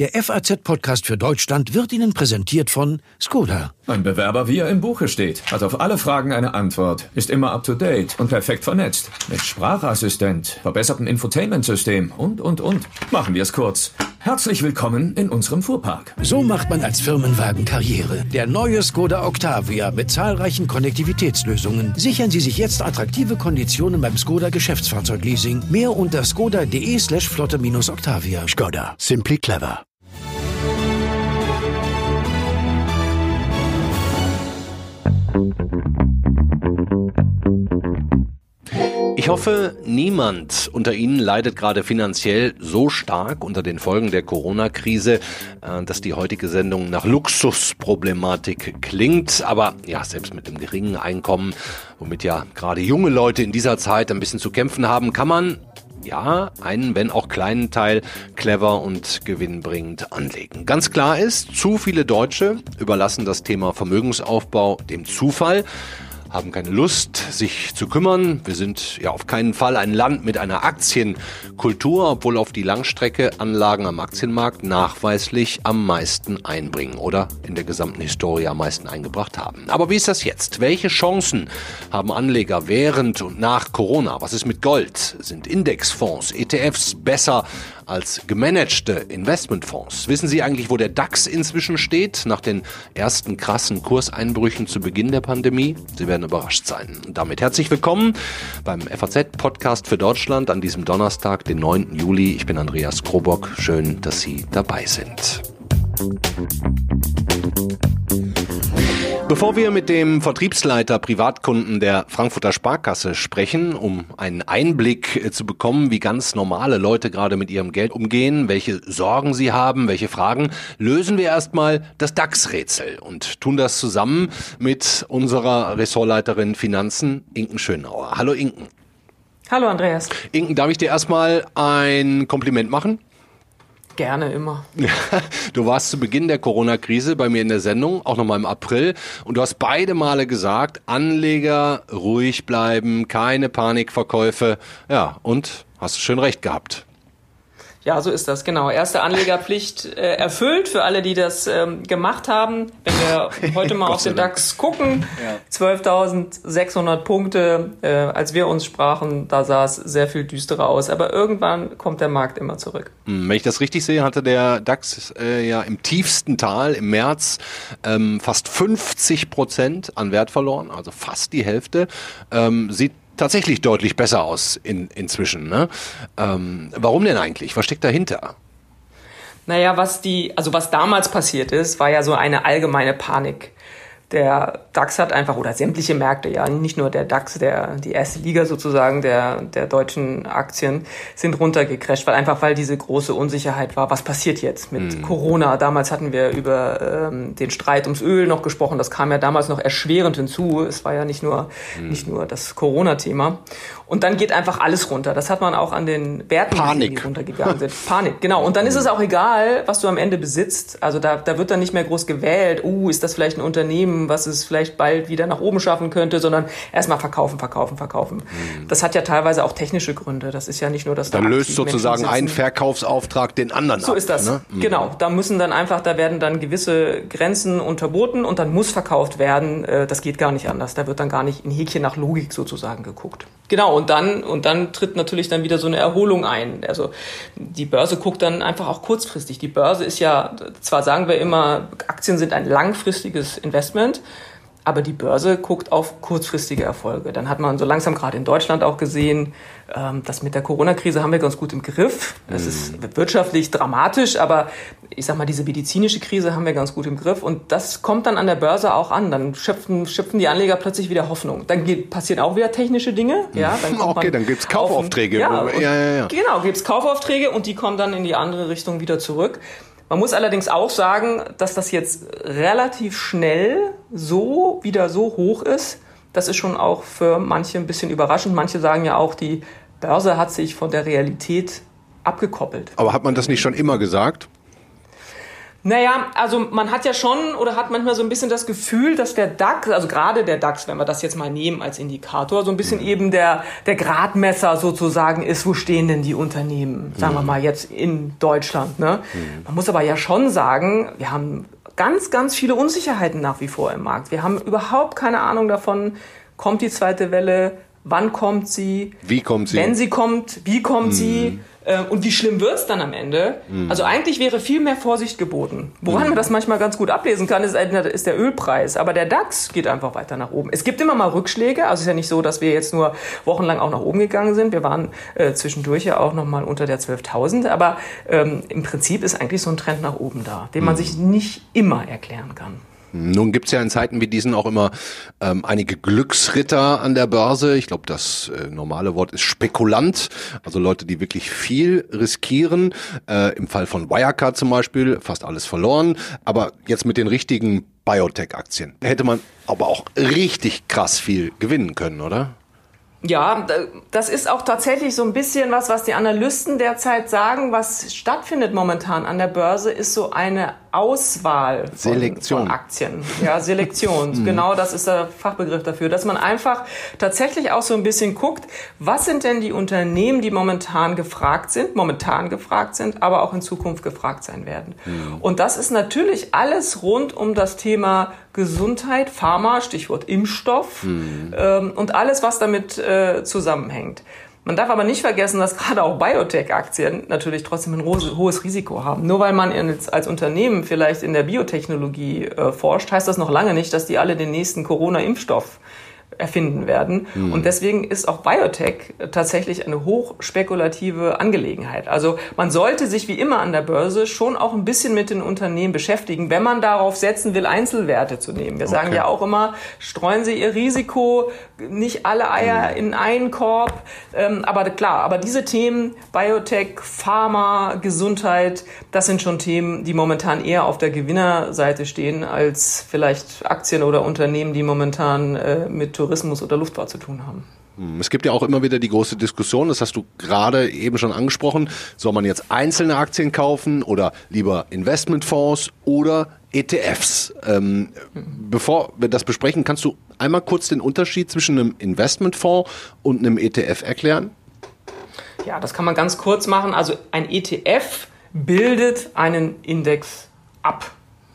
Der FAZ-Podcast für Deutschland wird Ihnen präsentiert von Skoda. Ein Bewerber, wie er im Buche steht, hat auf alle Fragen eine Antwort, ist immer up to date und perfekt vernetzt. Mit Sprachassistent, verbessertem Infotainment-System und, und, und. Machen wir es kurz. Herzlich willkommen in unserem Fuhrpark. So macht man als Firmenwagen Karriere. Der neue Skoda Octavia mit zahlreichen Konnektivitätslösungen. Sichern Sie sich jetzt attraktive Konditionen beim Skoda Geschäftsfahrzeugleasing. Mehr unter skoda.de slash flotte-octavia. Skoda. Simply clever. Ich hoffe, niemand unter Ihnen leidet gerade finanziell so stark unter den Folgen der Corona-Krise, äh, dass die heutige Sendung nach Luxusproblematik klingt. Aber ja, selbst mit dem geringen Einkommen, womit ja gerade junge Leute in dieser Zeit ein bisschen zu kämpfen haben, kann man ja, einen, wenn auch kleinen Teil clever und gewinnbringend anlegen. Ganz klar ist, zu viele Deutsche überlassen das Thema Vermögensaufbau dem Zufall haben keine Lust, sich zu kümmern. Wir sind ja auf keinen Fall ein Land mit einer Aktienkultur, obwohl auf die Langstrecke Anlagen am Aktienmarkt nachweislich am meisten einbringen oder in der gesamten Historie am meisten eingebracht haben. Aber wie ist das jetzt? Welche Chancen haben Anleger während und nach Corona? Was ist mit Gold? Sind Indexfonds, ETFs besser als gemanagte Investmentfonds. Wissen Sie eigentlich, wo der DAX inzwischen steht, nach den ersten krassen Kurseinbrüchen zu Beginn der Pandemie? Sie werden überrascht sein. Und damit herzlich willkommen beim FAZ-Podcast für Deutschland an diesem Donnerstag, den 9. Juli. Ich bin Andreas Krobock. Schön, dass Sie dabei sind. Bevor wir mit dem Vertriebsleiter Privatkunden der Frankfurter Sparkasse sprechen, um einen Einblick äh, zu bekommen, wie ganz normale Leute gerade mit ihrem Geld umgehen, welche Sorgen sie haben, welche Fragen, lösen wir erstmal das DAX-Rätsel und tun das zusammen mit unserer Ressortleiterin Finanzen, Inken Schönauer. Hallo Inken. Hallo Andreas. Inken, darf ich dir erstmal ein Kompliment machen? Gerne immer. Du warst zu Beginn der Corona-Krise bei mir in der Sendung, auch nochmal im April, und du hast beide Male gesagt, Anleger ruhig bleiben, keine Panikverkäufe. Ja, und hast du schön recht gehabt. Ja, so ist das, genau. Erste Anlegerpflicht äh, erfüllt für alle, die das ähm, gemacht haben. Wenn wir heute mal auf den DAX gucken, ja. 12.600 Punkte, äh, als wir uns sprachen, da sah es sehr viel düsterer aus. Aber irgendwann kommt der Markt immer zurück. Hm, wenn ich das richtig sehe, hatte der DAX äh, ja im tiefsten Tal im März ähm, fast 50 Prozent an Wert verloren, also fast die Hälfte. Ähm, sieht tatsächlich deutlich besser aus in, inzwischen. Ne? Ähm, warum denn eigentlich? Was steckt dahinter? Naja, was die, also was damals passiert ist, war ja so eine allgemeine Panik der DAX hat einfach, oder sämtliche Märkte, ja, nicht nur der DAX, der, die erste Liga sozusagen der, der deutschen Aktien sind runtergecrasht, weil einfach, weil diese große Unsicherheit war, was passiert jetzt mit mhm. Corona? Damals hatten wir über ähm, den Streit ums Öl noch gesprochen, das kam ja damals noch erschwerend hinzu. Es war ja nicht nur, mhm. nicht nur das Corona-Thema. Und dann geht einfach alles runter. Das hat man auch an den Werten, Panik. die runtergegangen sind. Panik, genau. Und dann ist es auch egal, was du am Ende besitzt. Also da, da wird dann nicht mehr groß gewählt, uh, ist das vielleicht ein Unternehmen, was es vielleicht bald wieder nach oben schaffen könnte, sondern erstmal verkaufen, verkaufen, verkaufen. Mhm. Das hat ja teilweise auch technische Gründe. Das ist ja nicht nur das. Dann löst sozusagen ein Verkaufsauftrag den anderen So ab, ist das. Ne? Mhm. Genau. Da müssen dann einfach, da werden dann gewisse Grenzen unterboten und dann muss verkauft werden. Äh, das geht gar nicht anders. Da wird dann gar nicht in Häkchen nach Logik sozusagen geguckt. Genau, und dann, und dann tritt natürlich dann wieder so eine Erholung ein. Also die Börse guckt dann einfach auch kurzfristig. Die Börse ist ja, zwar sagen wir immer, Aktien sind ein langfristiges Investment, aber die Börse guckt auf kurzfristige Erfolge. Dann hat man so langsam gerade in Deutschland auch gesehen, ähm, das mit der Corona-Krise haben wir ganz gut im Griff. Es ist mhm. wirtschaftlich dramatisch, aber ich sag mal, diese medizinische Krise haben wir ganz gut im Griff. Und das kommt dann an der Börse auch an. Dann schöpfen, schöpfen die Anleger plötzlich wieder Hoffnung. Dann geht, passieren auch wieder technische Dinge. Ja, dann okay, dann gibt's Kaufaufträge. ja, ja, ja, ja. Genau, gibt's Kaufaufträge und die kommen dann in die andere Richtung wieder zurück. Man muss allerdings auch sagen, dass das jetzt relativ schnell so wieder so hoch ist. Das ist schon auch für manche ein bisschen überraschend. Manche sagen ja auch, die Börse hat sich von der Realität abgekoppelt. Aber hat man das nicht schon immer gesagt? Naja, also man hat ja schon oder hat manchmal so ein bisschen das Gefühl, dass der DAX, also gerade der DAX, wenn wir das jetzt mal nehmen als Indikator, so ein bisschen mhm. eben der, der Gradmesser sozusagen ist, wo stehen denn die Unternehmen, sagen wir mhm. mal jetzt in Deutschland. Ne? Mhm. Man muss aber ja schon sagen, wir haben ganz, ganz viele Unsicherheiten nach wie vor im Markt. Wir haben überhaupt keine Ahnung davon, kommt die zweite Welle, wann kommt sie, wie kommt sie, wenn sie kommt, wie kommt mhm. sie äh, und wie schlimm wird's dann am Ende? Mhm. Also eigentlich wäre viel mehr Vorsicht geboten. Woran mhm. man das manchmal ganz gut ablesen kann, ist, ist, der Ölpreis. Aber der DAX geht einfach weiter nach oben. Es gibt immer mal Rückschläge. Also es ist ja nicht so, dass wir jetzt nur wochenlang auch nach oben gegangen sind. Wir waren äh, zwischendurch ja auch noch mal unter der 12.000. Aber ähm, im Prinzip ist eigentlich so ein Trend nach oben da, den man mhm. sich nicht immer erklären kann. Nun gibt es ja in Zeiten wie diesen auch immer ähm, einige Glücksritter an der Börse. Ich glaube, das äh, normale Wort ist Spekulant, also Leute, die wirklich viel riskieren. Äh, Im Fall von Wirecard zum Beispiel fast alles verloren. Aber jetzt mit den richtigen Biotech-Aktien hätte man aber auch richtig krass viel gewinnen können, oder? Ja, das ist auch tatsächlich so ein bisschen was, was die Analysten derzeit sagen. Was stattfindet momentan an der Börse, ist so eine Auswahl von, Selektion. von Aktien. Ja, Selektion. Mhm. genau das ist der Fachbegriff dafür, dass man einfach tatsächlich auch so ein bisschen guckt, was sind denn die Unternehmen, die momentan gefragt sind, momentan gefragt sind, aber auch in Zukunft gefragt sein werden. Mhm. Und das ist natürlich alles rund um das Thema Gesundheit, Pharma, Stichwort Impfstoff mhm. ähm, und alles, was damit äh, zusammenhängt. Man darf aber nicht vergessen, dass gerade auch Biotech-Aktien natürlich trotzdem ein hohes Risiko haben. Nur weil man als Unternehmen vielleicht in der Biotechnologie äh, forscht, heißt das noch lange nicht, dass die alle den nächsten Corona-Impfstoff erfinden werden. Mhm. Und deswegen ist auch Biotech tatsächlich eine hochspekulative Angelegenheit. Also man sollte sich wie immer an der Börse schon auch ein bisschen mit den Unternehmen beschäftigen, wenn man darauf setzen will, Einzelwerte zu nehmen. Wir okay. sagen ja auch immer, streuen Sie Ihr Risiko, nicht alle Eier mhm. in einen Korb. Ähm, aber klar, aber diese Themen, Biotech, Pharma, Gesundheit, das sind schon Themen, die momentan eher auf der Gewinnerseite stehen, als vielleicht Aktien oder Unternehmen, die momentan äh, mit Tourismus oder Luftfahrt zu tun haben. Hm, es gibt ja auch immer wieder die große Diskussion, das hast du gerade eben schon angesprochen, soll man jetzt einzelne Aktien kaufen oder lieber Investmentfonds oder ETFs? Ähm, bevor wir das besprechen, kannst du einmal kurz den Unterschied zwischen einem Investmentfonds und einem ETF erklären? Ja, das kann man ganz kurz machen. Also ein ETF bildet einen Index ab.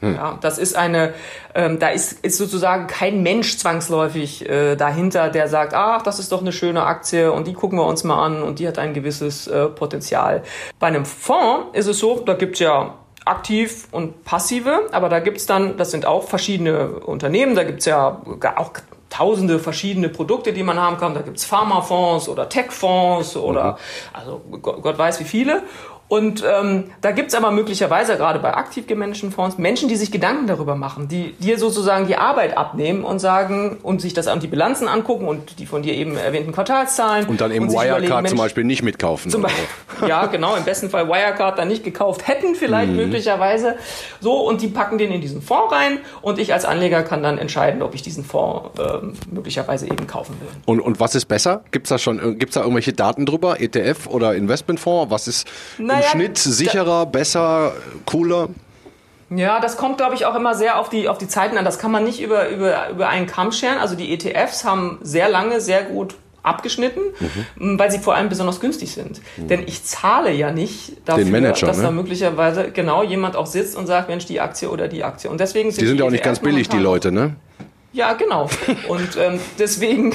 Hm. Ja, das ist eine, ähm, da ist, ist sozusagen kein Mensch zwangsläufig äh, dahinter, der sagt, ach, das ist doch eine schöne Aktie und die gucken wir uns mal an und die hat ein gewisses äh, Potenzial. Bei einem Fonds ist es so, da gibt's ja aktiv und passive, aber da gibt's dann, das sind auch verschiedene Unternehmen, da gibt's ja auch tausende verschiedene Produkte, die man haben kann. Da gibt's Pharmafonds oder Techfonds oder mhm. also Gott, Gott weiß wie viele. Und ähm, da gibt's aber möglicherweise gerade bei aktiv gemanagten Fonds Menschen, die sich Gedanken darüber machen, die dir sozusagen die Arbeit abnehmen und sagen und sich das an die Bilanzen angucken und die von dir eben erwähnten Quartalszahlen. Und dann eben Wirecard zum Beispiel nicht mitkaufen. Zum Beispiel, ja, genau, im besten Fall Wirecard dann nicht gekauft hätten, vielleicht mhm. möglicherweise. So, und die packen den in diesen Fonds rein und ich als Anleger kann dann entscheiden, ob ich diesen Fonds äh, möglicherweise eben kaufen will. Und, und was ist besser? Gibt's da schon, gibt's da irgendwelche Daten drüber? ETF oder Investmentfonds? Was ist. Na, naja, im Schnitt sicherer, besser, cooler? Ja, das kommt, glaube ich, auch immer sehr auf die, auf die Zeiten an. Das kann man nicht über, über, über einen Kamm scheren. Also die ETFs haben sehr lange, sehr gut abgeschnitten, mhm. weil sie vor allem besonders günstig sind. Mhm. Denn ich zahle ja nicht dafür, Manager, dass ne? da möglicherweise genau jemand auch sitzt und sagt, Mensch, die Aktie oder die Aktie. Und deswegen sind die sind ja auch nicht ganz billig, die Leute, ne? Ja, genau. Und ähm, deswegen,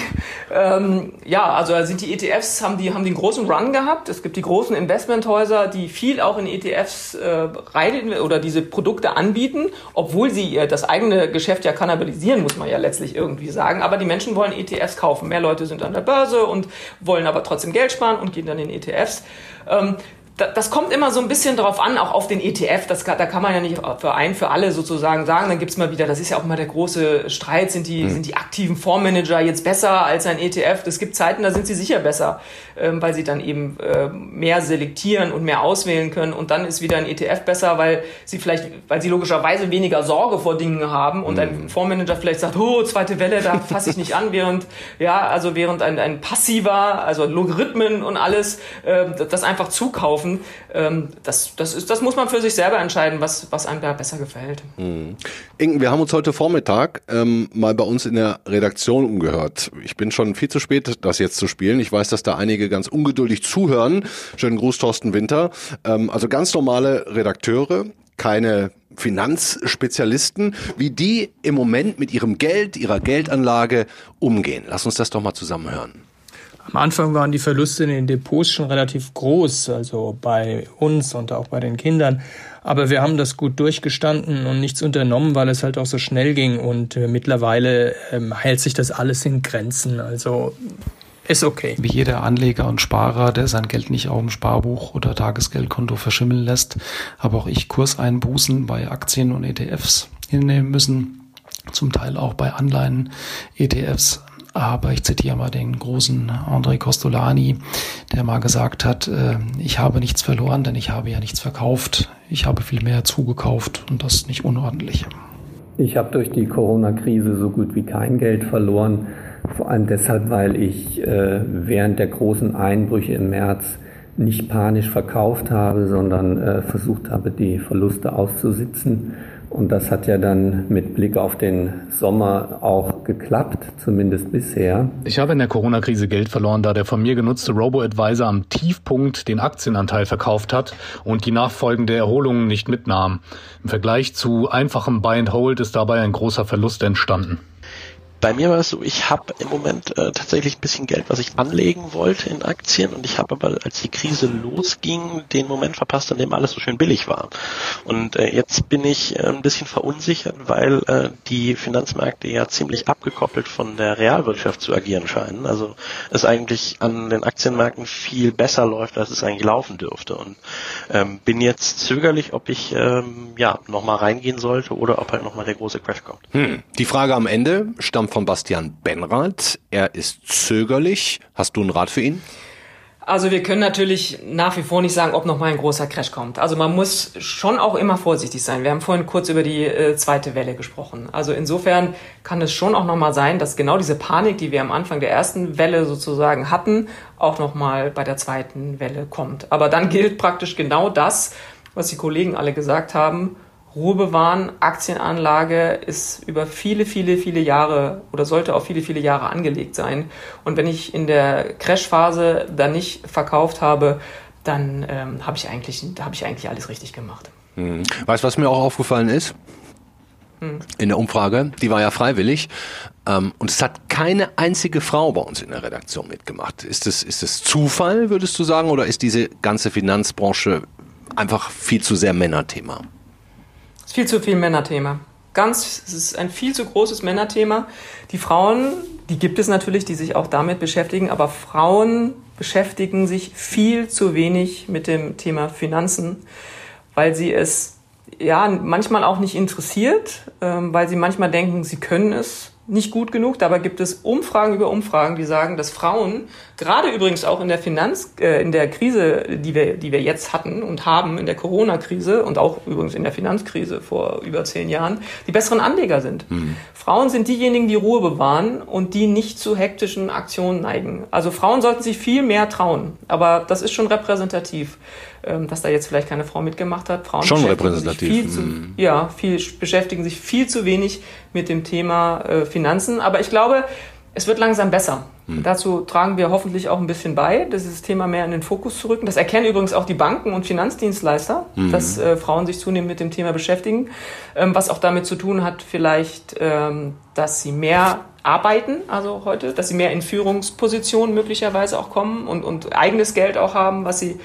ähm, ja, also sind die ETFs, haben die, haben einen großen Run gehabt. Es gibt die großen Investmenthäuser, die viel auch in ETFs äh, rein oder diese Produkte anbieten, obwohl sie äh, das eigene Geschäft ja kannibalisieren, muss man ja letztlich irgendwie sagen. Aber die Menschen wollen ETFs kaufen. Mehr Leute sind an der Börse und wollen aber trotzdem Geld sparen und gehen dann in ETFs. Ähm, das kommt immer so ein bisschen drauf an, auch auf den ETF. Das, da kann man ja nicht für ein, für alle sozusagen sagen. Dann gibt's mal wieder, das ist ja auch mal der große Streit, sind die, mhm. sind die aktiven Fondsmanager jetzt besser als ein ETF? Es gibt Zeiten, da sind sie sicher besser, ähm, weil sie dann eben äh, mehr selektieren und mehr auswählen können. Und dann ist wieder ein ETF besser, weil sie vielleicht, weil sie logischerweise weniger Sorge vor Dingen haben und mhm. ein Fondsmanager vielleicht sagt, oh, zweite Welle, da fasse ich nicht an, während, ja, also während ein, ein passiver, also Logarithmen und alles, äh, das einfach zukaufen kaufen. Ähm, das, das, ist, das muss man für sich selber entscheiden, was, was einem da besser gefällt. Mhm. Inken, wir haben uns heute Vormittag ähm, mal bei uns in der Redaktion umgehört. Ich bin schon viel zu spät, das jetzt zu spielen. Ich weiß, dass da einige ganz ungeduldig zuhören. Schönen Gruß, Thorsten Winter. Ähm, also ganz normale Redakteure, keine Finanzspezialisten, wie die im Moment mit ihrem Geld, ihrer Geldanlage umgehen. Lass uns das doch mal zusammen hören. Am Anfang waren die Verluste in den Depots schon relativ groß, also bei uns und auch bei den Kindern. Aber wir haben das gut durchgestanden und nichts unternommen, weil es halt auch so schnell ging. Und äh, mittlerweile ähm, hält sich das alles in Grenzen. Also ist okay. Wie jeder Anleger und Sparer, der sein Geld nicht auf dem Sparbuch oder Tagesgeldkonto verschimmeln lässt, habe auch ich Kurseinbußen bei Aktien und ETFs hinnehmen müssen. Zum Teil auch bei Anleihen, ETFs. Aber ich zitiere mal den großen André Costolani, der mal gesagt hat, äh, ich habe nichts verloren, denn ich habe ja nichts verkauft. Ich habe viel mehr zugekauft und das nicht unordentlich. Ich habe durch die Corona-Krise so gut wie kein Geld verloren. Vor allem deshalb, weil ich äh, während der großen Einbrüche im März nicht panisch verkauft habe, sondern äh, versucht habe, die Verluste auszusitzen. Und das hat ja dann mit Blick auf den Sommer auch geklappt, zumindest bisher. Ich habe in der Corona-Krise Geld verloren, da der von mir genutzte Robo-Advisor am Tiefpunkt den Aktienanteil verkauft hat und die nachfolgende Erholung nicht mitnahm. Im Vergleich zu einfachem Buy and Hold ist dabei ein großer Verlust entstanden. Bei mir war es so, ich habe im Moment äh, tatsächlich ein bisschen Geld, was ich anlegen wollte in Aktien und ich habe aber, als die Krise losging, den Moment verpasst, an dem alles so schön billig war. Und äh, jetzt bin ich äh, ein bisschen verunsichert, weil äh, die Finanzmärkte ja ziemlich abgekoppelt von der Realwirtschaft zu agieren scheinen. Also es eigentlich an den Aktienmärkten viel besser läuft, als es eigentlich laufen dürfte. Und ähm, bin jetzt zögerlich, ob ich ähm, ja nochmal reingehen sollte oder ob halt nochmal der große Crash kommt. Hm. Die Frage am Ende stammt von Bastian Benrath. Er ist zögerlich. Hast du einen Rat für ihn? Also wir können natürlich nach wie vor nicht sagen, ob noch mal ein großer Crash kommt. Also man muss schon auch immer vorsichtig sein. Wir haben vorhin kurz über die äh, zweite Welle gesprochen. Also insofern kann es schon auch noch mal sein, dass genau diese Panik, die wir am Anfang der ersten Welle sozusagen hatten, auch noch mal bei der zweiten Welle kommt. Aber dann gilt praktisch genau das, was die Kollegen alle gesagt haben. Ruhe bewahren, Aktienanlage ist über viele, viele, viele Jahre oder sollte auf viele, viele Jahre angelegt sein. Und wenn ich in der Crash-Phase dann nicht verkauft habe, dann ähm, habe ich, eigentlich, hab ich eigentlich alles richtig gemacht. Hm. Weißt du, was mir auch aufgefallen ist? Hm. In der Umfrage, die war ja freiwillig. Ähm, und es hat keine einzige Frau bei uns in der Redaktion mitgemacht. Ist es ist es Zufall, würdest du sagen, oder ist diese ganze Finanzbranche einfach viel zu sehr Männerthema? Ist viel zu viel Männerthema. Ganz, es ist ein viel zu großes Männerthema. Die Frauen, die gibt es natürlich, die sich auch damit beschäftigen, aber Frauen beschäftigen sich viel zu wenig mit dem Thema Finanzen, weil sie es ja manchmal auch nicht interessiert, ähm, weil sie manchmal denken, sie können es nicht gut genug. Dabei gibt es Umfragen über Umfragen, die sagen, dass Frauen, gerade übrigens auch in der Finanz, äh, in der Krise, die wir, die wir jetzt hatten und haben, in der Corona-Krise und auch übrigens in der Finanzkrise vor über zehn Jahren, die besseren Anleger sind. Mhm. Frauen sind diejenigen, die Ruhe bewahren und die nicht zu hektischen Aktionen neigen. Also Frauen sollten sich viel mehr trauen. Aber das ist schon repräsentativ dass da jetzt vielleicht keine Frau mitgemacht hat. Frauen Schon repräsentativ. Viel zu, mhm. Ja, viel, beschäftigen sich viel zu wenig mit dem Thema äh, Finanzen. Aber ich glaube, es wird langsam besser. Mhm. Dazu tragen wir hoffentlich auch ein bisschen bei, dieses Thema mehr in den Fokus zu rücken. Das erkennen übrigens auch die Banken und Finanzdienstleister, mhm. dass äh, Frauen sich zunehmend mit dem Thema beschäftigen. Ähm, was auch damit zu tun hat, vielleicht, ähm, dass sie mehr arbeiten, also heute, dass sie mehr in Führungspositionen möglicherweise auch kommen und, und eigenes Geld auch haben, was sie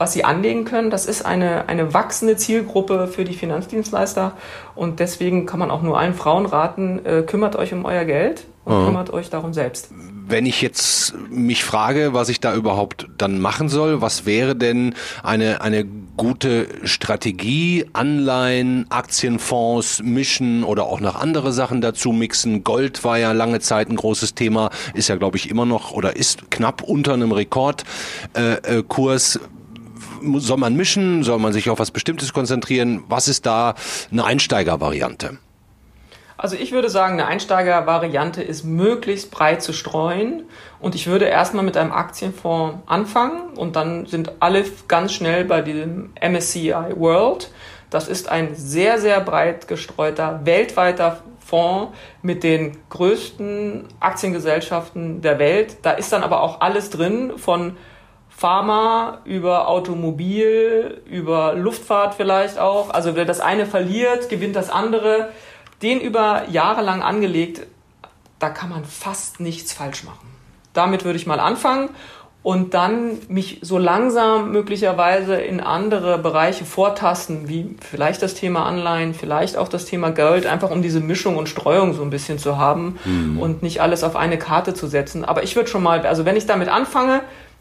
was sie anlegen können. Das ist eine, eine wachsende Zielgruppe für die Finanzdienstleister und deswegen kann man auch nur allen Frauen raten, äh, kümmert euch um euer Geld und mhm. kümmert euch darum selbst. Wenn ich jetzt mich frage, was ich da überhaupt dann machen soll, was wäre denn eine, eine gute Strategie, Anleihen, Aktienfonds mischen oder auch noch andere Sachen dazu mixen? Gold war ja lange Zeit ein großes Thema, ist ja glaube ich immer noch oder ist knapp unter einem Rekordkurs. Äh, äh, soll man mischen? Soll man sich auf was Bestimmtes konzentrieren? Was ist da eine Einsteigervariante? Also ich würde sagen, eine Einsteigervariante ist möglichst breit zu streuen. Und ich würde erstmal mit einem Aktienfonds anfangen und dann sind alle ganz schnell bei diesem MSCI World. Das ist ein sehr, sehr breit gestreuter, weltweiter Fonds mit den größten Aktiengesellschaften der Welt. Da ist dann aber auch alles drin von Pharma über Automobil, über Luftfahrt vielleicht auch. Also wer das eine verliert, gewinnt das andere den über Jahre lang angelegt, da kann man fast nichts falsch machen. Damit würde ich mal anfangen und dann mich so langsam möglicherweise in andere Bereiche vortasten, wie vielleicht das Thema Anleihen, vielleicht auch das Thema Geld, einfach um diese Mischung und Streuung so ein bisschen zu haben mhm. und nicht alles auf eine Karte zu setzen. Aber ich würde schon mal, also wenn ich damit anfange,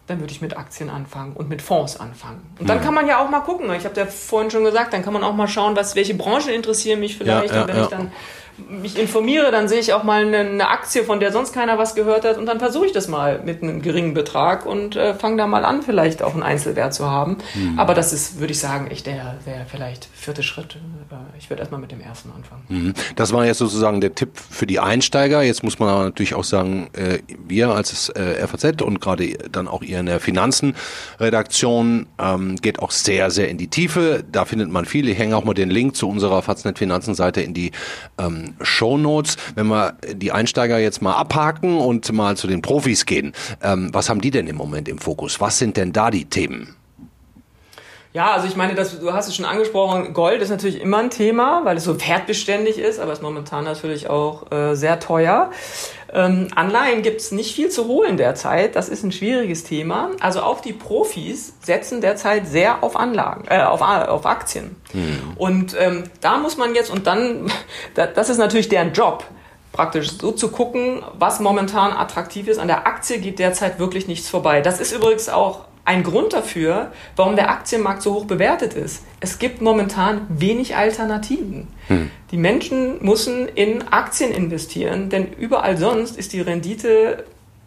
dann würde ich mit Aktien anfangen und mit Fonds anfangen. Und dann ja. kann man ja auch mal gucken. Ich habe ja vorhin schon gesagt, dann kann man auch mal schauen, was, welche Branchen interessieren mich vielleicht. Ja, ja, und wenn ich dann mich informiere, dann sehe ich auch mal eine, eine, Aktie, von der sonst keiner was gehört hat und dann versuche ich das mal mit einem geringen Betrag und äh, fange da mal an, vielleicht auch einen Einzelwert zu haben. Mhm. Aber das ist, würde ich sagen, echt der, der vielleicht vierte Schritt. Äh, ich würde erstmal mit dem ersten anfangen. Mhm. Das war jetzt sozusagen der Tipp für die Einsteiger. Jetzt muss man natürlich auch sagen, äh, wir als äh, FAZ und gerade dann auch ihr in der Finanzenredaktion ähm, geht auch sehr, sehr in die Tiefe. Da findet man viel. Ich hänge auch mal den Link zu unserer Faznet Finanzenseite in die ähm, Show Notes. Wenn wir die Einsteiger jetzt mal abhaken und mal zu den Profis gehen, ähm, was haben die denn im Moment im Fokus? Was sind denn da die Themen? Ja, also ich meine, das, du hast es schon angesprochen, Gold ist natürlich immer ein Thema, weil es so wertbeständig ist, aber ist momentan natürlich auch äh, sehr teuer. Ähm, Anleihen gibt's nicht viel zu holen derzeit, das ist ein schwieriges Thema. Also auch die Profis setzen derzeit sehr auf Anlagen, äh, auf, auf Aktien. Mhm. Und ähm, da muss man jetzt, und dann, das ist natürlich deren Job, praktisch so zu gucken, was momentan attraktiv ist. An der Aktie geht derzeit wirklich nichts vorbei. Das ist übrigens auch ein Grund dafür, warum der Aktienmarkt so hoch bewertet ist. Es gibt momentan wenig Alternativen. Hm. Die Menschen müssen in Aktien investieren, denn überall sonst ist die Rendite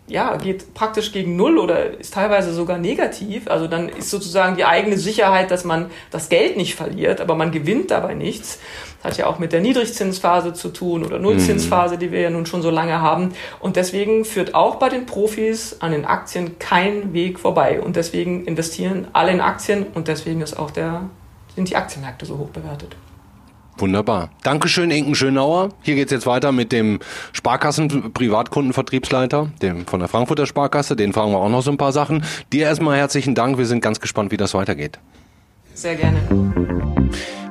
ja, geht praktisch gegen Null oder ist teilweise sogar negativ. Also dann ist sozusagen die eigene Sicherheit, dass man das Geld nicht verliert, aber man gewinnt dabei nichts. Das hat ja auch mit der Niedrigzinsphase zu tun oder Nullzinsphase, die wir ja nun schon so lange haben. Und deswegen führt auch bei den Profis an den Aktien kein Weg vorbei. Und deswegen investieren alle in Aktien und deswegen ist auch der, sind die Aktienmärkte so hoch bewertet. Wunderbar. Dankeschön, Inken Schönauer. Hier geht's jetzt weiter mit dem Sparkassen-Privatkundenvertriebsleiter, dem von der Frankfurter Sparkasse. Den fragen wir auch noch so ein paar Sachen. Dir erstmal herzlichen Dank. Wir sind ganz gespannt, wie das weitergeht. Sehr gerne.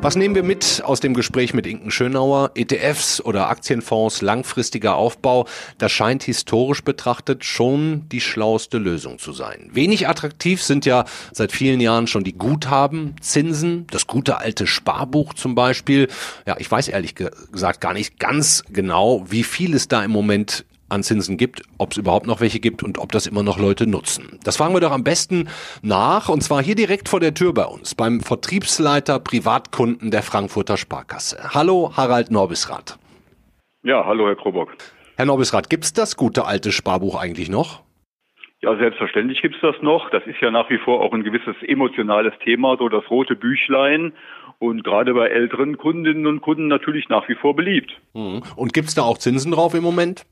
Was nehmen wir mit aus dem Gespräch mit Inken Schönauer? ETFs oder Aktienfonds, langfristiger Aufbau, das scheint historisch betrachtet schon die schlauste Lösung zu sein. Wenig attraktiv sind ja seit vielen Jahren schon die Guthaben, Zinsen, das gute alte Sparbuch zum Beispiel. Ja, ich weiß ehrlich gesagt gar nicht ganz genau, wie viel es da im Moment an Zinsen gibt, ob es überhaupt noch welche gibt und ob das immer noch Leute nutzen. Das fragen wir doch am besten nach und zwar hier direkt vor der Tür bei uns, beim Vertriebsleiter Privatkunden der Frankfurter Sparkasse. Hallo, Harald Norbisrath. Ja, hallo, Herr Krobock. Herr Norbisrath, gibt es das gute alte Sparbuch eigentlich noch? Ja, selbstverständlich gibt es das noch. Das ist ja nach wie vor auch ein gewisses emotionales Thema, so das rote Büchlein. Und gerade bei älteren Kundinnen und Kunden natürlich nach wie vor beliebt. Mhm. Und gibt es da auch Zinsen drauf im Moment?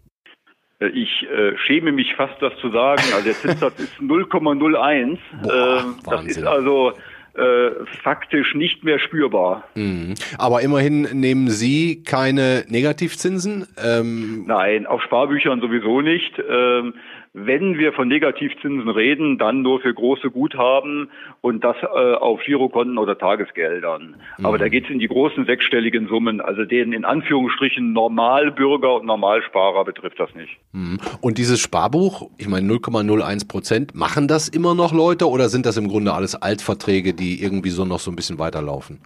Äh, ich äh, schäme mich fast, das zu sagen. Also der Zinssatz ist 0,01. Boah, äh, das ist also äh, faktisch nicht mehr spürbar. Mhm. Aber immerhin nehmen Sie keine Negativzinsen? Ähm Nein, auf Sparbüchern sowieso nicht. Ähm, wenn wir von Negativzinsen reden, dann nur für große Guthaben und das äh, auf Girokonten oder Tagesgeldern. Mhm. Aber da geht es in die großen sechsstelligen Summen. Also den in Anführungsstrichen Normalbürger und Normalsparer betrifft das nicht. Mhm. Und dieses Sparbuch, ich meine 0,01 Prozent, machen das immer noch Leute oder sind das im Grunde alles Altverträge, die irgendwie so noch so ein bisschen weiterlaufen?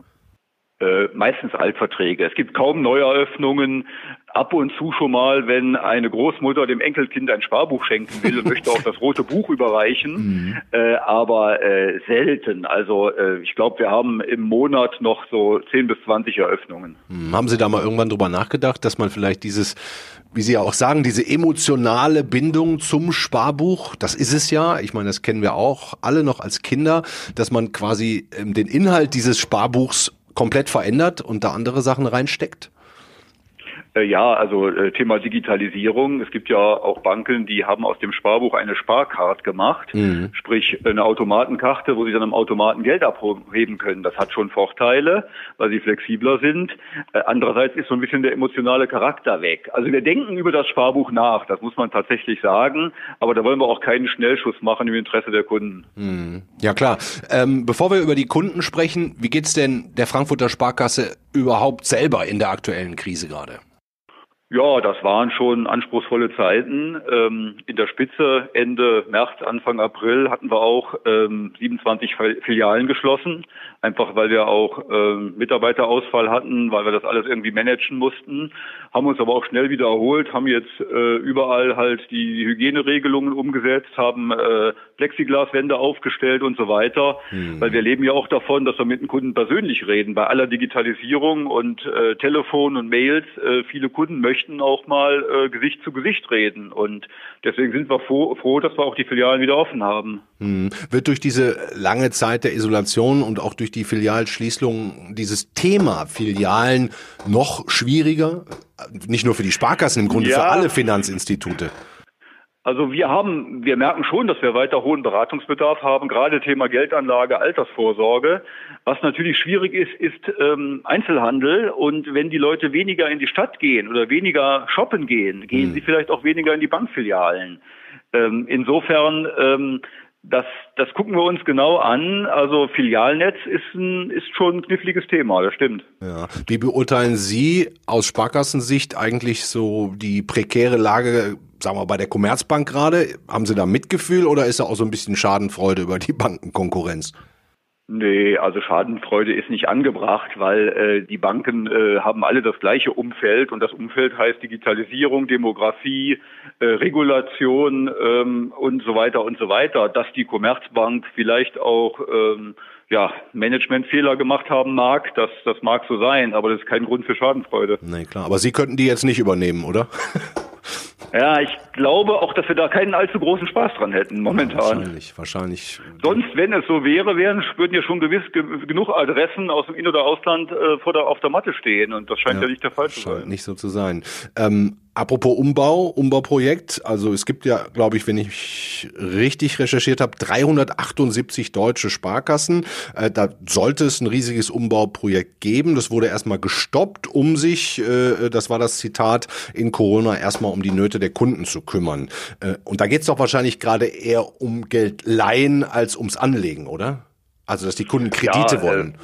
Äh, meistens Altverträge. Es gibt kaum Neueröffnungen. Ab und zu schon mal, wenn eine Großmutter dem Enkelkind ein Sparbuch schenken will und möchte auch das rote Buch überreichen, mhm. äh, aber äh, selten. Also äh, ich glaube, wir haben im Monat noch so 10 bis 20 Eröffnungen. Mhm. Haben Sie da mal irgendwann drüber nachgedacht, dass man vielleicht dieses wie Sie ja auch sagen, diese emotionale Bindung zum Sparbuch, das ist es ja. Ich meine, das kennen wir auch alle noch als Kinder, dass man quasi ähm, den Inhalt dieses Sparbuchs komplett verändert und da andere Sachen reinsteckt? Äh, ja, also äh, Thema Digitalisierung. Es gibt ja auch Banken, die haben aus dem Sparbuch eine Sparkarte gemacht, mhm. sprich eine Automatenkarte, wo sie dann am Automaten Geld abheben können. Das hat schon Vorteile, weil sie flexibler sind. Äh, andererseits ist so ein bisschen der emotionale Charakter weg. Also wir denken über das Sparbuch nach, das muss man tatsächlich sagen, aber da wollen wir auch keinen Schnellschuss machen im Interesse der Kunden. Mhm. Ja klar. Ähm, bevor wir über die Kunden sprechen, wie geht's denn der Frankfurter Sparkasse überhaupt selber in der aktuellen Krise gerade? Ja, das waren schon anspruchsvolle Zeiten. Ähm, in der Spitze Ende März, Anfang April hatten wir auch ähm, 27 Filialen geschlossen, einfach weil wir auch ähm, Mitarbeiterausfall hatten, weil wir das alles irgendwie managen mussten, haben uns aber auch schnell wieder erholt, haben jetzt äh, überall halt die Hygieneregelungen umgesetzt, haben äh, Plexiglaswände aufgestellt und so weiter, hm. weil wir leben ja auch davon, dass wir mit den Kunden persönlich reden. Bei aller Digitalisierung und äh, Telefon und Mails, äh, viele Kunden möchten möchten auch mal äh, Gesicht zu Gesicht reden. Und deswegen sind wir froh, froh dass wir auch die Filialen wieder offen haben. Hm. Wird durch diese lange Zeit der Isolation und auch durch die Filialschließung dieses Thema Filialen noch schwieriger? Nicht nur für die Sparkassen, im Grunde ja. für alle Finanzinstitute. Also wir haben, wir merken schon, dass wir weiter hohen Beratungsbedarf haben, gerade Thema Geldanlage, Altersvorsorge. Was natürlich schwierig ist, ist ähm, Einzelhandel. Und wenn die Leute weniger in die Stadt gehen oder weniger shoppen gehen, gehen hm. sie vielleicht auch weniger in die Bankfilialen. Ähm, insofern ähm, das, das gucken wir uns genau an. Also Filialnetz ist, ein, ist schon ein kniffliges Thema, das stimmt. Ja. Wie beurteilen Sie aus Sparkassensicht eigentlich so die prekäre Lage, sagen wir bei der Commerzbank gerade? Haben Sie da Mitgefühl oder ist da auch so ein bisschen Schadenfreude über die Bankenkonkurrenz? Nee, also Schadenfreude ist nicht angebracht, weil äh, die Banken äh, haben alle das gleiche Umfeld und das Umfeld heißt Digitalisierung, Demografie, äh, Regulation ähm, und so weiter und so weiter. Dass die Commerzbank vielleicht auch ähm, ja, Managementfehler gemacht haben mag, das, das mag so sein, aber das ist kein Grund für Schadenfreude. Nee, klar. Aber Sie könnten die jetzt nicht übernehmen, oder? Ja, ich glaube auch, dass wir da keinen allzu großen Spaß dran hätten momentan. Wahrscheinlich, wahrscheinlich. Sonst, wenn es so wäre, wären, würden ja schon gewiss ge genug Adressen aus dem In- oder Ausland äh, vor der, auf der Matte stehen und das scheint ja, ja nicht der Fall zu sein. Scheint nicht so zu sein. Ähm, Apropos Umbau, Umbauprojekt, also es gibt ja, glaube ich, wenn ich richtig recherchiert habe, 378 deutsche Sparkassen. Äh, da sollte es ein riesiges Umbauprojekt geben. Das wurde erstmal gestoppt, um sich, äh, das war das Zitat, in Corona erstmal um die Nöte der Kunden zu kümmern. Äh, und da geht es doch wahrscheinlich gerade eher um Geld leihen als ums Anlegen, oder? Also, dass die Kunden Kredite ja, äh, wollen.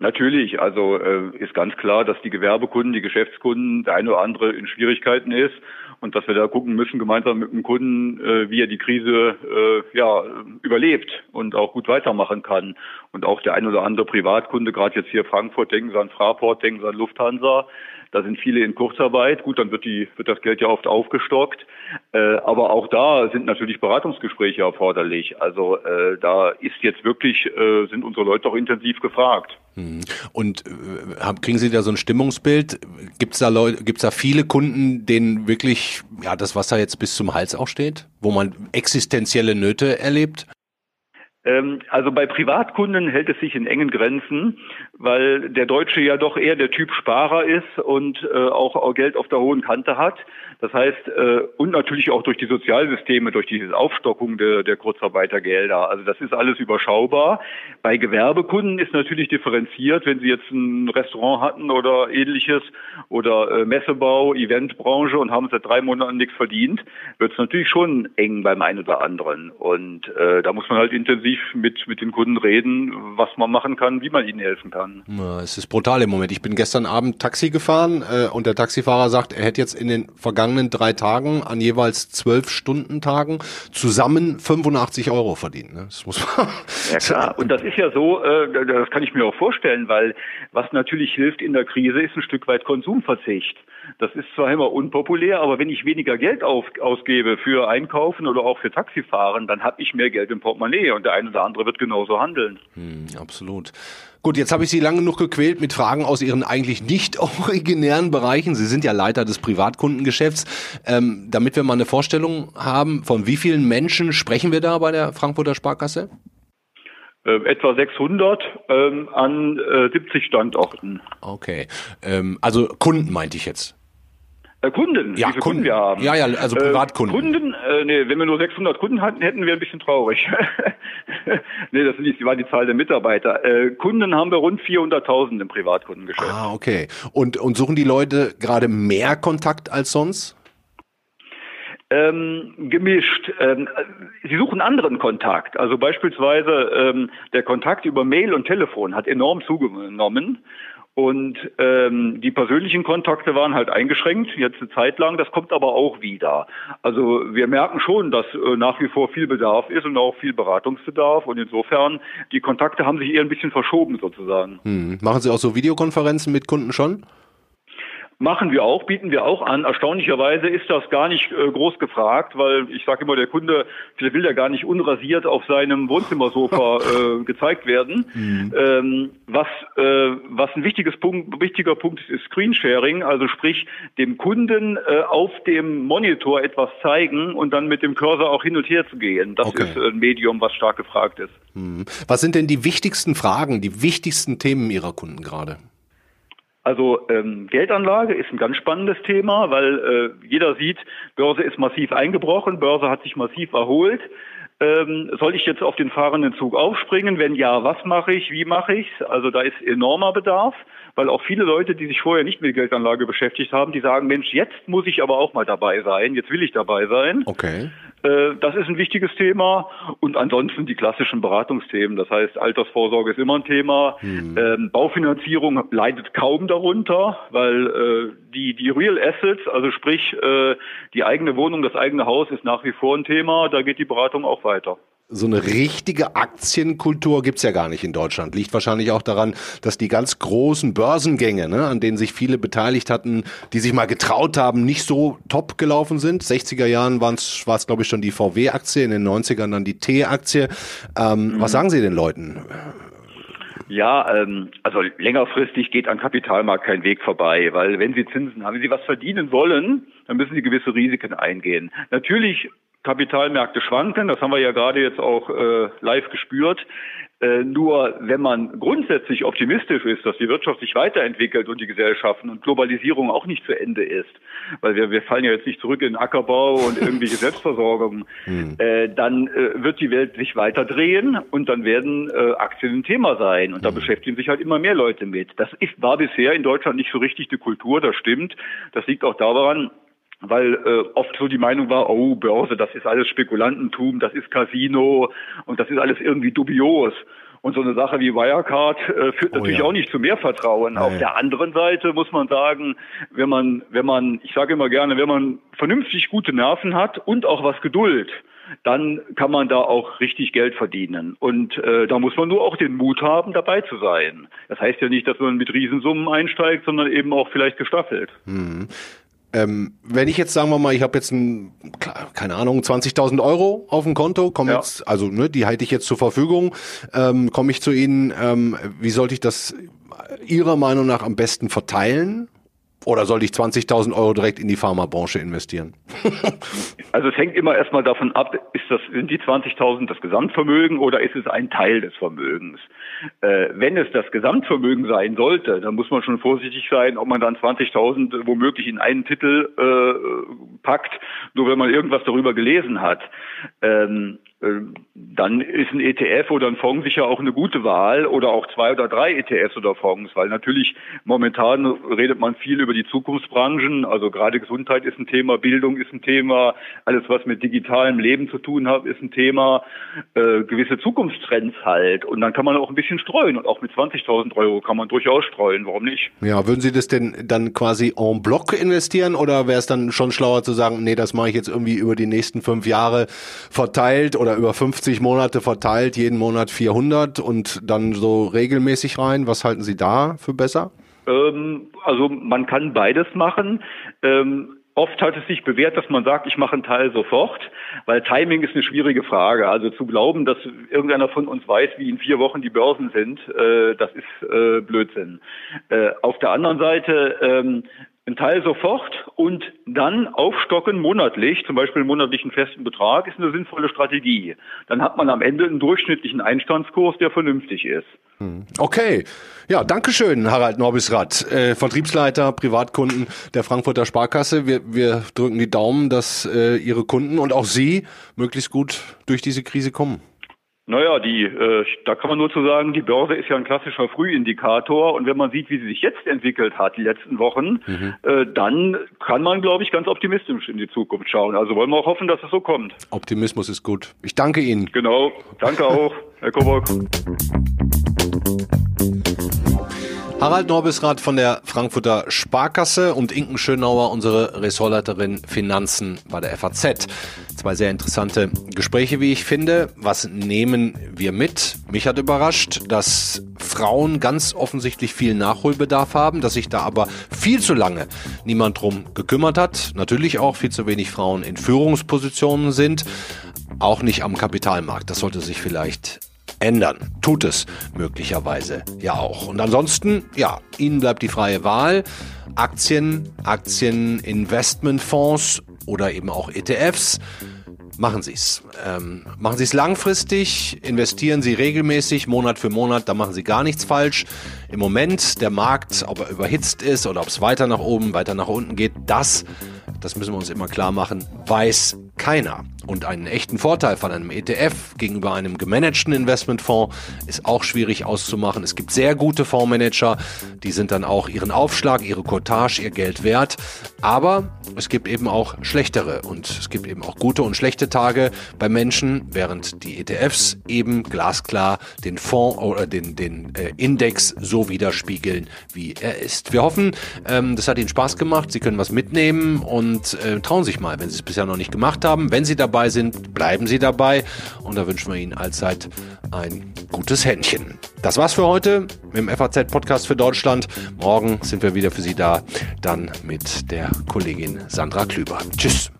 Natürlich, also äh, ist ganz klar, dass die Gewerbekunden, die Geschäftskunden, der eine oder andere in Schwierigkeiten ist und dass wir da gucken müssen, gemeinsam mit dem Kunden, äh, wie er die Krise äh, ja, überlebt und auch gut weitermachen kann. Und auch der eine oder andere Privatkunde, gerade jetzt hier Frankfurt, denken Sie an Fraport, denken Sie an Lufthansa, da sind viele in Kurzarbeit. Gut, dann wird, die, wird das Geld ja oft aufgestockt. Äh, aber auch da sind natürlich Beratungsgespräche erforderlich. Also äh, da ist jetzt wirklich, äh, sind unsere Leute auch intensiv gefragt. Mhm. Und äh, kriegen Sie da so ein Stimmungsbild? Gibt es da Leute, gibt's da viele Kunden, denen wirklich ja das Wasser jetzt bis zum Hals auch steht, wo man existenzielle Nöte erlebt? Ähm, also bei Privatkunden hält es sich in engen Grenzen, weil der Deutsche ja doch eher der Typ Sparer ist und äh, auch Geld auf der hohen Kante hat. Das heißt, äh, und natürlich auch durch die Sozialsysteme, durch diese Aufstockung der, der Kurzarbeitergelder. Also das ist alles überschaubar. Bei Gewerbekunden ist natürlich differenziert, wenn Sie jetzt ein Restaurant hatten oder ähnliches oder äh, Messebau, Eventbranche und haben seit drei Monaten nichts verdient, wird es natürlich schon eng beim einen oder anderen. Und äh, da muss man halt intensiv mit, mit den Kunden reden, was man machen kann, wie man ihnen helfen kann. Ja, es ist brutal im Moment. Ich bin gestern Abend Taxi gefahren äh, und der Taxifahrer sagt, er hätte jetzt in den vergangenen vergangenen drei Tagen an jeweils zwölf Stundentagen zusammen 85 Euro verdient. Ne? Das muss man ja klar, und das ist ja so, äh, das kann ich mir auch vorstellen, weil was natürlich hilft in der Krise, ist ein Stück weit Konsumverzicht. Das ist zwar immer unpopulär, aber wenn ich weniger Geld auf, ausgebe für Einkaufen oder auch für Taxifahren, dann habe ich mehr Geld im Portemonnaie und der eine oder andere wird genauso handeln. Hm, absolut. Gut, jetzt habe ich Sie lange genug gequält mit Fragen aus Ihren eigentlich nicht originären Bereichen. Sie sind ja Leiter des Privatkundengeschäfts. Ähm, damit wir mal eine Vorstellung haben, von wie vielen Menschen sprechen wir da bei der Frankfurter Sparkasse? Äh, etwa 600 ähm, an äh, 70 Standorten. Okay, ähm, also Kunden meinte ich jetzt. Äh, Kunden, ja, wie viele Kunden. Kunden wir haben. Ja, ja, also Privatkunden. Äh, Kunden, äh, nee, wenn wir nur 600 Kunden hatten, hätten wir ein bisschen traurig. nee, das war die Zahl der Mitarbeiter. Äh, Kunden haben wir rund 400.000 im Privatkundengeschäft. Ah, okay. Und, und suchen die Leute gerade mehr Kontakt als sonst? Ähm, gemischt. Ähm, sie suchen anderen Kontakt. Also beispielsweise ähm, der Kontakt über Mail und Telefon hat enorm zugenommen. Und ähm, die persönlichen Kontakte waren halt eingeschränkt, jetzt eine Zeit lang, das kommt aber auch wieder. Also wir merken schon, dass äh, nach wie vor viel Bedarf ist und auch viel Beratungsbedarf. Und insofern, die Kontakte haben sich eher ein bisschen verschoben sozusagen. Hm. Machen Sie auch so Videokonferenzen mit Kunden schon? Machen wir auch, bieten wir auch an. Erstaunlicherweise ist das gar nicht äh, groß gefragt, weil ich sage immer, der Kunde, vielleicht will ja gar nicht unrasiert auf seinem Wohnzimmersofa äh, gezeigt werden. Mhm. Ähm, was, äh, was ein wichtiges Punkt, wichtiger Punkt ist, ist Screensharing, also sprich dem Kunden äh, auf dem Monitor etwas zeigen und dann mit dem Cursor auch hin und her zu gehen. Das okay. ist ein Medium, was stark gefragt ist. Mhm. Was sind denn die wichtigsten Fragen, die wichtigsten Themen Ihrer Kunden gerade? Also ähm, Geldanlage ist ein ganz spannendes Thema, weil äh, jeder sieht, Börse ist massiv eingebrochen, Börse hat sich massiv erholt. Ähm, soll ich jetzt auf den fahrenden Zug aufspringen? Wenn ja, was mache ich? Wie mache ich Also da ist enormer Bedarf, weil auch viele Leute, die sich vorher nicht mit Geldanlage beschäftigt haben, die sagen, Mensch, jetzt muss ich aber auch mal dabei sein, jetzt will ich dabei sein. Okay. Äh, das ist ein wichtiges Thema. Und ansonsten die klassischen Beratungsthemen. Das heißt, Altersvorsorge ist immer ein Thema. Hm. Ähm, Baufinanzierung leidet kaum darunter, weil äh, die, die Real Assets, also sprich äh, die eigene Wohnung, das eigene Haus ist nach wie vor ein Thema. Da geht die Beratung auch weiter so eine richtige Aktienkultur gibt's ja gar nicht in Deutschland. Liegt wahrscheinlich auch daran, dass die ganz großen Börsengänge, ne, an denen sich viele beteiligt hatten, die sich mal getraut haben, nicht so top gelaufen sind. 60er Jahren war es, glaube ich, schon die VW-Aktie, in den 90ern dann die T-Aktie. Ähm, mhm. Was sagen Sie den Leuten? Ja, ähm, also längerfristig geht an Kapitalmarkt kein Weg vorbei, weil wenn Sie Zinsen haben, wenn Sie was verdienen wollen, dann müssen Sie gewisse Risiken eingehen. Natürlich Kapitalmärkte schwanken, das haben wir ja gerade jetzt auch äh, live gespürt. Äh, nur wenn man grundsätzlich optimistisch ist, dass die Wirtschaft sich weiterentwickelt und die Gesellschaften und Globalisierung auch nicht zu Ende ist, weil wir, wir fallen ja jetzt nicht zurück in Ackerbau und irgendwelche Selbstversorgung, hm. äh, dann äh, wird die Welt sich weiter drehen und dann werden äh, Aktien ein Thema sein. Und da hm. beschäftigen sich halt immer mehr Leute mit. Das ist, war bisher in Deutschland nicht so richtig die Kultur, das stimmt. Das liegt auch daran, weil äh, oft so die Meinung war, oh, Börse, das ist alles Spekulantentum, das ist Casino und das ist alles irgendwie dubios. Und so eine Sache wie Wirecard äh, führt oh, natürlich ja. auch nicht zu mehr Vertrauen. Nein. Auf der anderen Seite muss man sagen, wenn man, wenn man, ich sage immer gerne, wenn man vernünftig gute Nerven hat und auch was Geduld, dann kann man da auch richtig Geld verdienen. Und äh, da muss man nur auch den Mut haben, dabei zu sein. Das heißt ja nicht, dass man mit Riesensummen einsteigt, sondern eben auch vielleicht gestaffelt. Mhm. Ähm, wenn ich jetzt sagen wir mal, ich habe jetzt ein, keine Ahnung, 20.000 Euro auf dem Konto, komme ja. jetzt, also ne, die halte ich jetzt zur Verfügung, ähm, komme ich zu Ihnen, ähm, wie sollte ich das Ihrer Meinung nach am besten verteilen? Oder sollte ich 20.000 Euro direkt in die Pharmabranche investieren? also es hängt immer erstmal davon ab, ist das, sind die 20.000 das Gesamtvermögen oder ist es ein Teil des Vermögens? Äh, wenn es das Gesamtvermögen sein sollte, dann muss man schon vorsichtig sein, ob man dann 20.000 womöglich in einen Titel äh, packt, nur wenn man irgendwas darüber gelesen hat. Ähm, äh, dann ist ein ETF oder ein Fonds sicher auch eine gute Wahl oder auch zwei oder drei ETFs oder Fonds, weil natürlich momentan redet man viel über die Zukunftsbranchen, also gerade Gesundheit ist ein Thema, Bildung ist ein Thema, alles was mit digitalem Leben zu tun hat, ist ein Thema, äh, gewisse Zukunftstrends halt. Und dann kann man auch ein bisschen streuen und auch mit 20.000 Euro kann man durchaus streuen, warum nicht? Ja, würden Sie das denn dann quasi en bloc investieren oder wäre es dann schon schlauer zu sagen, nee, das mache ich jetzt irgendwie über die nächsten fünf Jahre verteilt oder über 50 Monate verteilt, jeden Monat 400 und dann so regelmäßig rein. Was halten Sie da für besser? Ähm, also man kann beides machen. Ähm, Oft hat es sich bewährt, dass man sagt, ich mache einen Teil sofort, weil Timing ist eine schwierige Frage. Also zu glauben, dass irgendeiner von uns weiß, wie in vier Wochen die Börsen sind, äh, das ist äh, Blödsinn. Äh, auf der anderen Seite ähm, ein Teil sofort und dann aufstocken monatlich, zum Beispiel einen monatlichen festen Betrag, ist eine sinnvolle Strategie. Dann hat man am Ende einen durchschnittlichen Einstandskurs, der vernünftig ist. Hm. Okay. Ja, danke schön, Harald Norbisrath, äh, Vertriebsleiter Privatkunden der Frankfurter Sparkasse. Wir, wir drücken die Daumen, dass äh, Ihre Kunden und auch Sie möglichst gut durch diese Krise kommen. Naja, die, äh, da kann man nur zu sagen, die Börse ist ja ein klassischer Frühindikator und wenn man sieht, wie sie sich jetzt entwickelt hat, die letzten Wochen, mhm. äh, dann kann man, glaube ich, ganz optimistisch in die Zukunft schauen. Also wollen wir auch hoffen, dass es so kommt. Optimismus ist gut. Ich danke Ihnen. Genau, danke auch, Herr Kobock. Harald Norbisrath von der Frankfurter Sparkasse und Inken Schönauer, unsere Ressortleiterin Finanzen bei der FAZ. Zwei sehr interessante Gespräche, wie ich finde. Was nehmen wir mit? Mich hat überrascht, dass Frauen ganz offensichtlich viel Nachholbedarf haben, dass sich da aber viel zu lange niemand drum gekümmert hat. Natürlich auch viel zu wenig Frauen in Führungspositionen sind. Auch nicht am Kapitalmarkt. Das sollte sich vielleicht ändern. Tut es möglicherweise ja auch. Und ansonsten, ja, Ihnen bleibt die freie Wahl. Aktien, Aktien, Investmentfonds oder eben auch ETFs. Machen Sie es. Ähm, machen Sie es langfristig, investieren Sie regelmäßig, Monat für Monat, da machen Sie gar nichts falsch. Im Moment, der Markt, ob er überhitzt ist oder ob es weiter nach oben, weiter nach unten geht, das, das müssen wir uns immer klar machen, weiß keiner. Und einen echten Vorteil von einem ETF gegenüber einem gemanagten Investmentfonds ist auch schwierig auszumachen. Es gibt sehr gute Fondsmanager, die sind dann auch ihren Aufschlag, ihre Cottage, ihr Geld wert. Aber es gibt eben auch schlechtere und es gibt eben auch gute und schlechte Tage bei Menschen, während die ETFs eben glasklar den Fonds oder den, den äh, Index so widerspiegeln, wie er ist. Wir hoffen, ähm, das hat Ihnen Spaß gemacht. Sie können was mitnehmen und äh, trauen sich mal, wenn Sie es bisher noch nicht gemacht haben. Wenn Sie dabei sind, bleiben Sie dabei und da wünschen wir Ihnen allzeit ein gutes Händchen. Das war's für heute im FAZ Podcast für Deutschland. Morgen sind wir wieder für Sie da, dann mit der Kollegin Sandra Klüber. Tschüss.